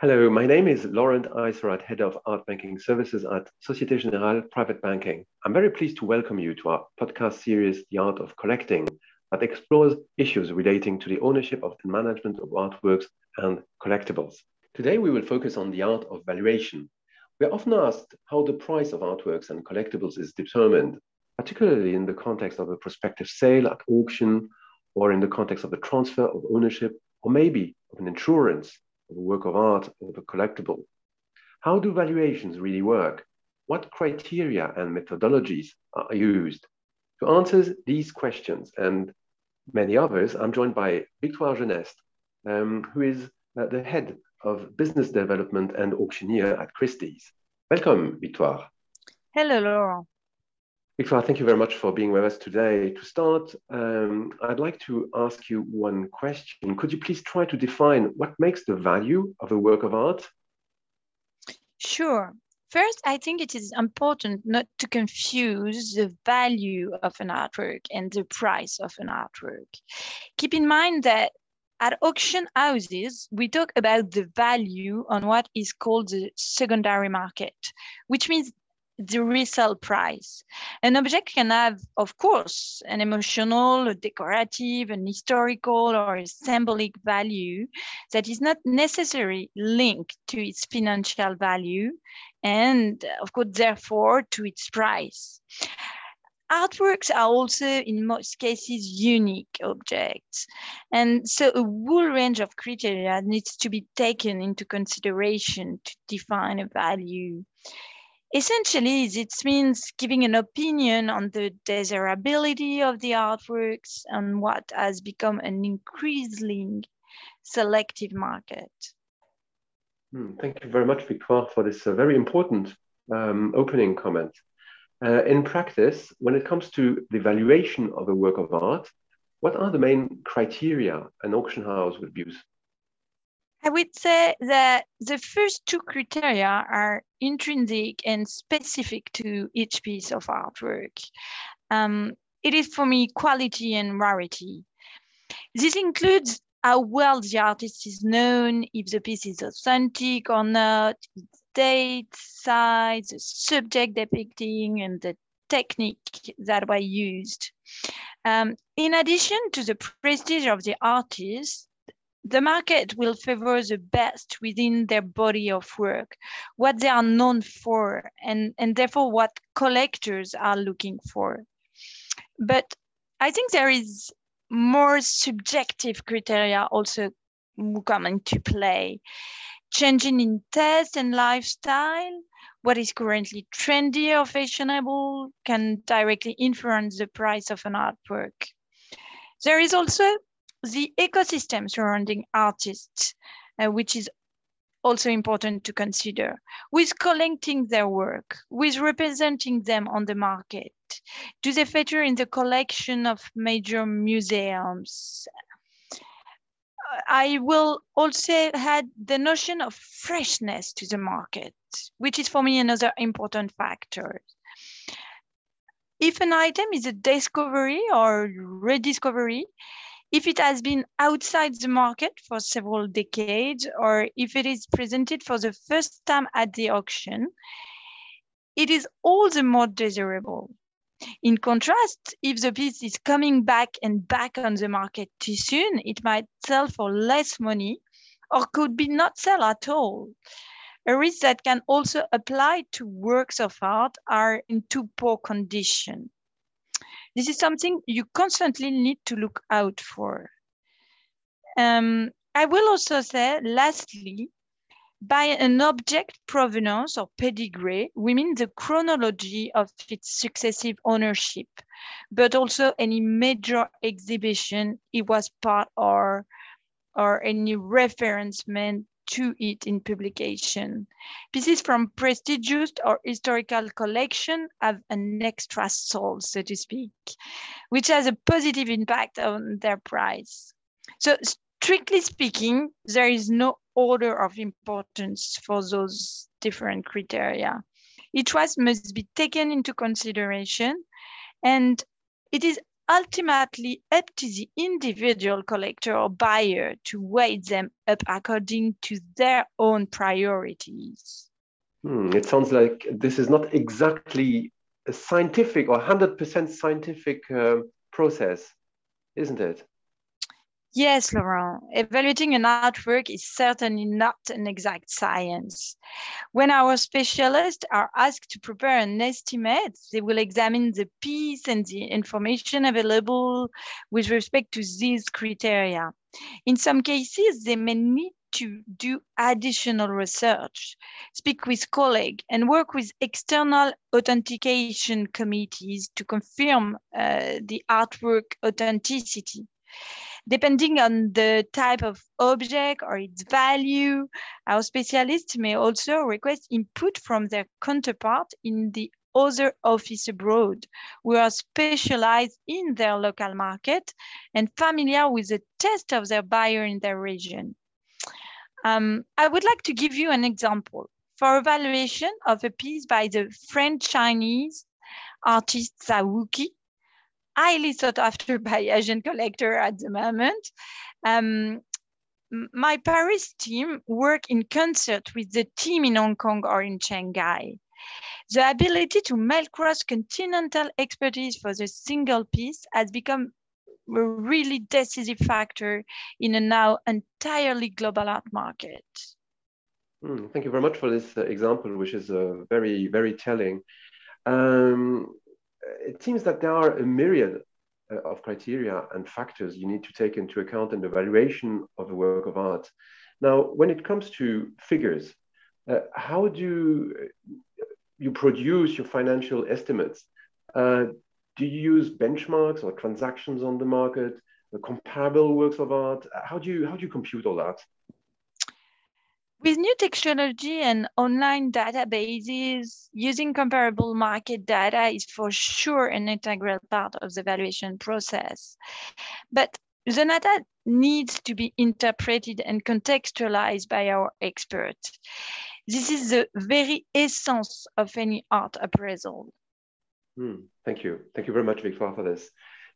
Hello, my name is Laurent Eiserat, Head of Art Banking Services at Societe Generale Private Banking. I'm very pleased to welcome you to our podcast series, The Art of Collecting, that explores issues relating to the ownership of and management of artworks and collectibles. Today, we will focus on the art of valuation. We're often asked how the price of artworks and collectibles is determined, particularly in the context of a prospective sale at auction, or in the context of a transfer of ownership, or maybe of an insurance of a work of art or a collectible. How do valuations really work? What criteria and methodologies are used? To answer these questions and many others, I'm joined by Victoire Gineste, um, who is uh, the head of business development and auctioneer at Christie's. Welcome, Victoire. Hello, Laurent. Victoire, thank you very much for being with us today. To start, um, I'd like to ask you one question. Could you please try to define what makes the value of a work of art? Sure. First, I think it is important not to confuse the value of an artwork and the price of an artwork. Keep in mind that at auction houses, we talk about the value on what is called the secondary market, which means the resale price. An object can have, of course, an emotional, a decorative, an historical, or a symbolic value that is not necessarily linked to its financial value and, uh, of course, therefore, to its price. Artworks are also, in most cases, unique objects. And so a whole range of criteria needs to be taken into consideration to define a value. Essentially, it means giving an opinion on the desirability of the artworks and what has become an increasingly selective market. Hmm, thank you very much, Victoire, for this uh, very important um, opening comment. Uh, in practice, when it comes to the valuation of a work of art, what are the main criteria an auction house would use? I would say that the first two criteria are intrinsic and specific to each piece of artwork. Um, it is for me quality and rarity. This includes how well the artist is known, if the piece is authentic or not, date, size, the subject depicting, and the technique that were used. Um, in addition to the prestige of the artist, the market will favor the best within their body of work, what they are known for, and, and therefore what collectors are looking for. But I think there is more subjective criteria also come into play. Changing in taste and lifestyle, what is currently trendy or fashionable can directly influence the price of an artwork. There is also the ecosystem surrounding artists, uh, which is also important to consider, with collecting their work, with representing them on the market. Do they feature in the collection of major museums? I will also add the notion of freshness to the market, which is for me another important factor. If an item is a discovery or rediscovery, if it has been outside the market for several decades, or if it is presented for the first time at the auction, it is all the more desirable. In contrast, if the piece is coming back and back on the market too soon, it might sell for less money or could be not sell at all. A risk that can also apply to works of art are in too poor condition. This is something you constantly need to look out for. Um, I will also say, lastly, by an object provenance or pedigree, we mean the chronology of its successive ownership, but also any major exhibition it was part or, or any reference meant to it in publication. Pieces from prestigious or historical collection have an extra soul, so to speak, which has a positive impact on their price. So strictly speaking, there is no order of importance for those different criteria. Each one must be taken into consideration and it is ultimately up to the individual collector or buyer to weigh them up according to their own priorities. Hmm, it sounds like this is not exactly a scientific or 100% scientific uh, process, isn't it? Yes, Laurent. Evaluating an artwork is certainly not an exact science. When our specialists are asked to prepare an estimate, they will examine the piece and the information available with respect to these criteria. In some cases, they may need to do additional research, speak with colleagues, and work with external authentication committees to confirm uh, the artwork authenticity. Depending on the type of object or its value, our specialists may also request input from their counterpart in the other office abroad who are specialized in their local market and familiar with the taste of their buyer in their region. Um, I would like to give you an example. For evaluation of a piece by the French Chinese artist Zao Wou-Ki, highly sought after by Asian collector at the moment. Um, my Paris team work in concert with the team in Hong Kong or in Shanghai. The ability to mail cross-continental expertise for the single piece has become a really decisive factor in a now entirely global art market. Mm, thank you very much for this uh, example, which is uh, very, very telling. Um, it seems that there are a myriad uh, of criteria and factors you need to take into account in the valuation of a work of art. Now, when it comes to figures, uh, how do you produce your financial estimates? Uh, do you use benchmarks or transactions on the market, the comparable works of art? How do you how do you compute all that? With new technology and online databases, using comparable market data is for sure an integral part of the valuation process. But the data needs to be interpreted and contextualized by our experts. This is the very essence of any art appraisal. Hmm, thank you. Thank you very much, Victoire, for this.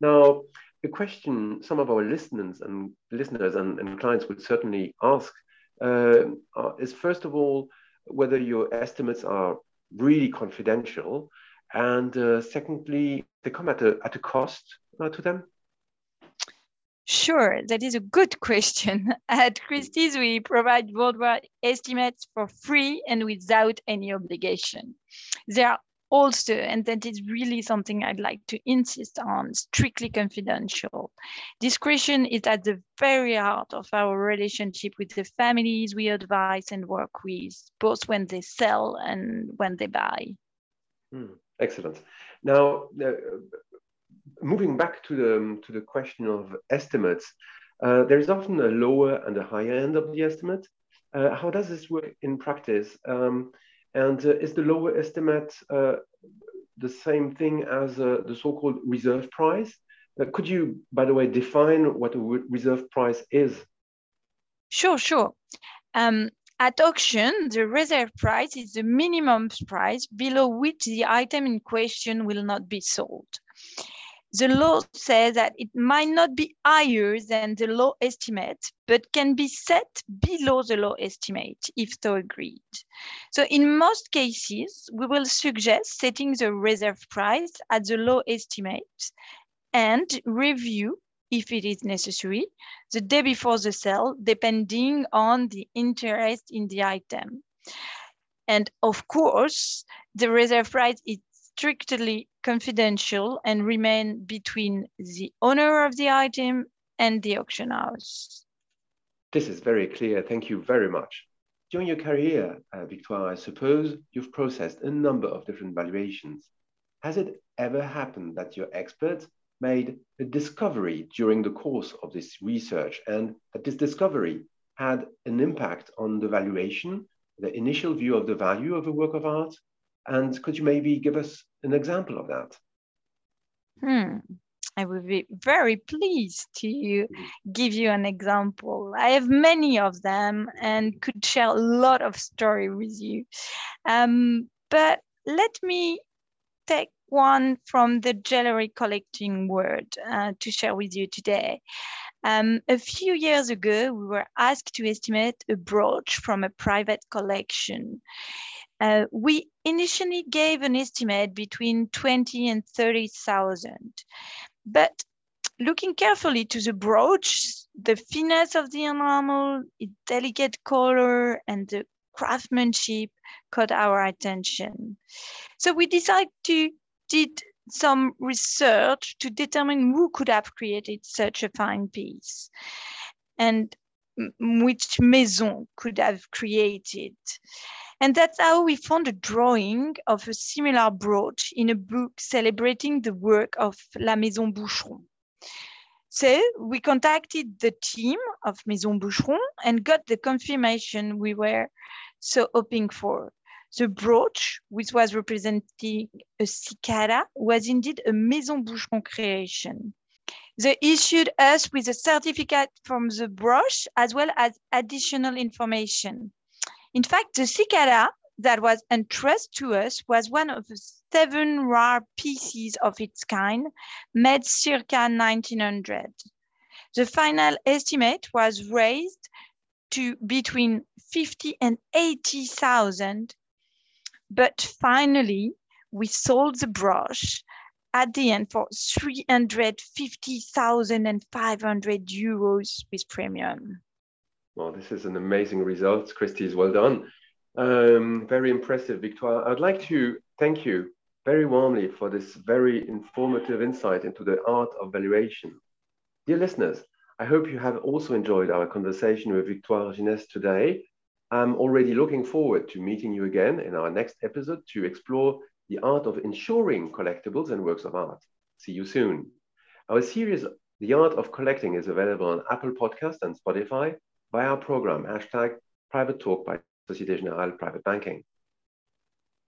Now, a question some of our listeners and listeners and, and clients would certainly ask is first of all whether your estimates are really confidential, and uh, secondly, they come at a at a cost uh, to them. Sure, that is a good question. At Christie's, we provide worldwide estimates for free and without any obligation. There are also, and that is really something I'd like to insist on, strictly confidential. Discretion is at the very heart of our relationship with the families we advise and work with, both when they sell and when they buy. Hmm, excellent. Now, uh, moving back to the, to the question of estimates, uh, there is often a lower and a higher end of the estimate. Uh, how does this work in practice? Um, and uh, is the lower estimate uh, the same thing as uh, the so-called reserve price? could you, by the way, define what a reserve price is? Sure, sure. Um, at auction, the reserve price is the minimum price below which the item in question will not be sold the law says that it might not be higher than the law estimate, but can be set below the law estimate if so agreed. So in most cases, we will suggest setting the reserve price at the law estimate and review if it is necessary the day before the sale, depending on the interest in the item. And of course, the reserve price is strictly confidential and remain between the owner of the item and the auction house. This is very clear. Thank you very much. During your career, uh, Victoire, I suppose you've processed a number of different valuations. Has it ever happened that your experts made a discovery during the course of this research and that this discovery had an impact on the valuation, the initial view of the value of a work of art? And could you maybe give us an example of that? Hmm. I would be very pleased to give you an example. I have many of them and could share a lot of story with you. Um, but let me take one from the jewelry collecting world uh, to share with you today. Um, a few years ago, we were asked to estimate a brooch from a private collection. Uh, we initially gave an estimate between 20 and 30,000. But looking carefully to the brooch, the finesse of the enamel, its delicate color, and the craftsmanship caught our attention. So we decided to did some research to determine who could have created such a fine piece and which maison could have created. And that's how we found a drawing of a similar brooch in a book celebrating the work of La Maison Boucheron. So we contacted the team of Maison Boucheron and got the confirmation we were so hoping for. The brooch, which was representing a cicada, was indeed a Maison Boucheron creation. They issued us with a certificate from the brooch as well as additional information. In fact, the cicada that was entrusted to us was one of the seven rare pieces of its kind made circa 1900. The final estimate was raised to between 50 and 80,000 but finally, we sold the brush at the end for 350,500 euros with premium. Well, this is an amazing result. Christy, well done. Um, very impressive, Victoire. I'd like to thank you very warmly for this very informative insight into the art of valuation. Dear listeners, I hope you have also enjoyed our conversation with Victoire Gineste today I'm already looking forward to meeting you again in our next episode to explore the art of insuring collectibles and works of art. See you soon. Our series, The Art of Collecting, is available on Apple Podcast and Spotify via our program, hashtag Private Talk by Societe Generale Private Banking.